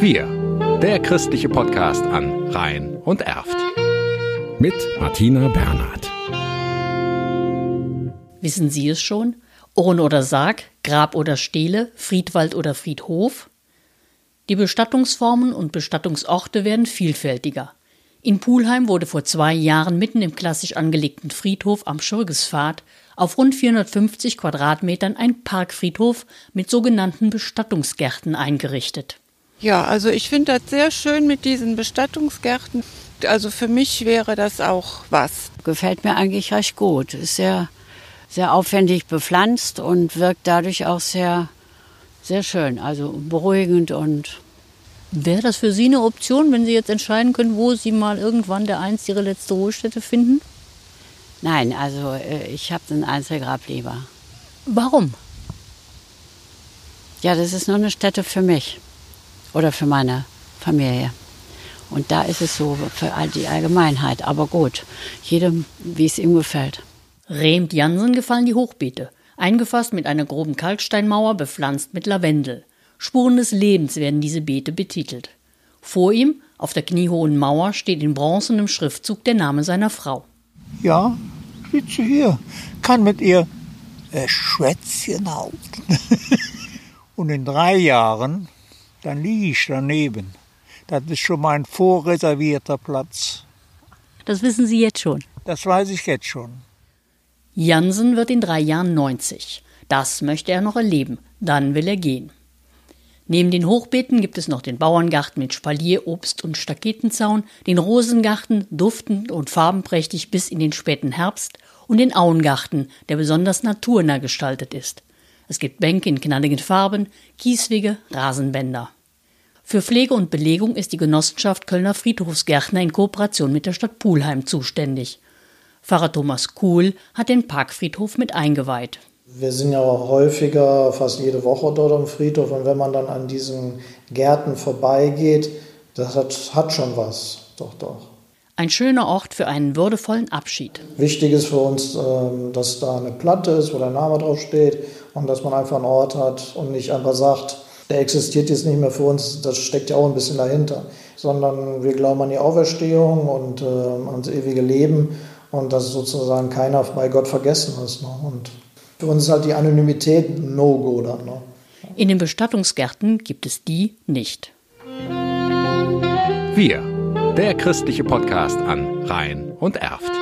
Wir, der christliche Podcast an Rhein und Erft. Mit Martina Bernhard. Wissen Sie es schon? Urn oder Sarg, Grab oder Stele, Friedwald oder Friedhof? Die Bestattungsformen und Bestattungsorte werden vielfältiger. In Pulheim wurde vor zwei Jahren mitten im klassisch angelegten Friedhof am Schürgespfad auf rund 450 Quadratmetern ein Parkfriedhof mit sogenannten Bestattungsgärten eingerichtet. Ja, also ich finde das sehr schön mit diesen Bestattungsgärten. Also für mich wäre das auch was. Gefällt mir eigentlich recht gut. Ist sehr, sehr aufwendig bepflanzt und wirkt dadurch auch sehr, sehr schön. Also beruhigend und Wäre das für Sie eine Option, wenn Sie jetzt entscheiden können, wo Sie mal irgendwann der einst Ihre letzte Ruhestätte finden? Nein, also äh, ich habe ein Einzelgrab lieber. Warum? Ja, das ist nur eine Stätte für mich oder für meine Familie. Und da ist es so für all die Allgemeinheit. Aber gut, jedem, wie es ihm gefällt. Remt Jansen gefallen die Hochbeete, eingefasst mit einer groben Kalksteinmauer, bepflanzt mit Lavendel. Spuren des Lebens werden diese Beete betitelt. Vor ihm, auf der kniehohen Mauer, steht in bronzenem Schriftzug der Name seiner Frau. Ja, sitze hier, kann mit ihr äh, Schwätzchen halten. Und in drei Jahren, dann liege ich daneben. Das ist schon mein vorreservierter Platz. Das wissen Sie jetzt schon. Das weiß ich jetzt schon. Jansen wird in drei Jahren 90. Das möchte er noch erleben. Dann will er gehen. Neben den Hochbeeten gibt es noch den Bauerngarten mit Spalier, Obst und Staketenzaun, den Rosengarten, duftend und farbenprächtig bis in den späten Herbst, und den Auengarten, der besonders naturnah gestaltet ist. Es gibt Bänke in knalligen Farben, Kieswege, Rasenbänder. Für Pflege und Belegung ist die Genossenschaft Kölner Friedhofsgärtner in Kooperation mit der Stadt Pulheim zuständig. Pfarrer Thomas Kuhl hat den Parkfriedhof mit eingeweiht. Wir sind ja auch häufiger, fast jede Woche dort am Friedhof und wenn man dann an diesen Gärten vorbeigeht, das hat, hat schon was. Doch, doch. Ein schöner Ort für einen würdevollen Abschied. Wichtig ist für uns, ähm, dass da eine Platte ist, wo der Name drauf steht und dass man einfach einen Ort hat und nicht einfach sagt, der existiert jetzt nicht mehr für uns, das steckt ja auch ein bisschen dahinter, sondern wir glauben an die Auferstehung und äh, ans ewige Leben und dass sozusagen keiner bei Gott vergessen ist. Ne? Und für uns ist halt die Anonymität ein No-Go dann. Ne? In den Bestattungsgärten gibt es die nicht. Wir, der christliche Podcast an Rhein und Erft.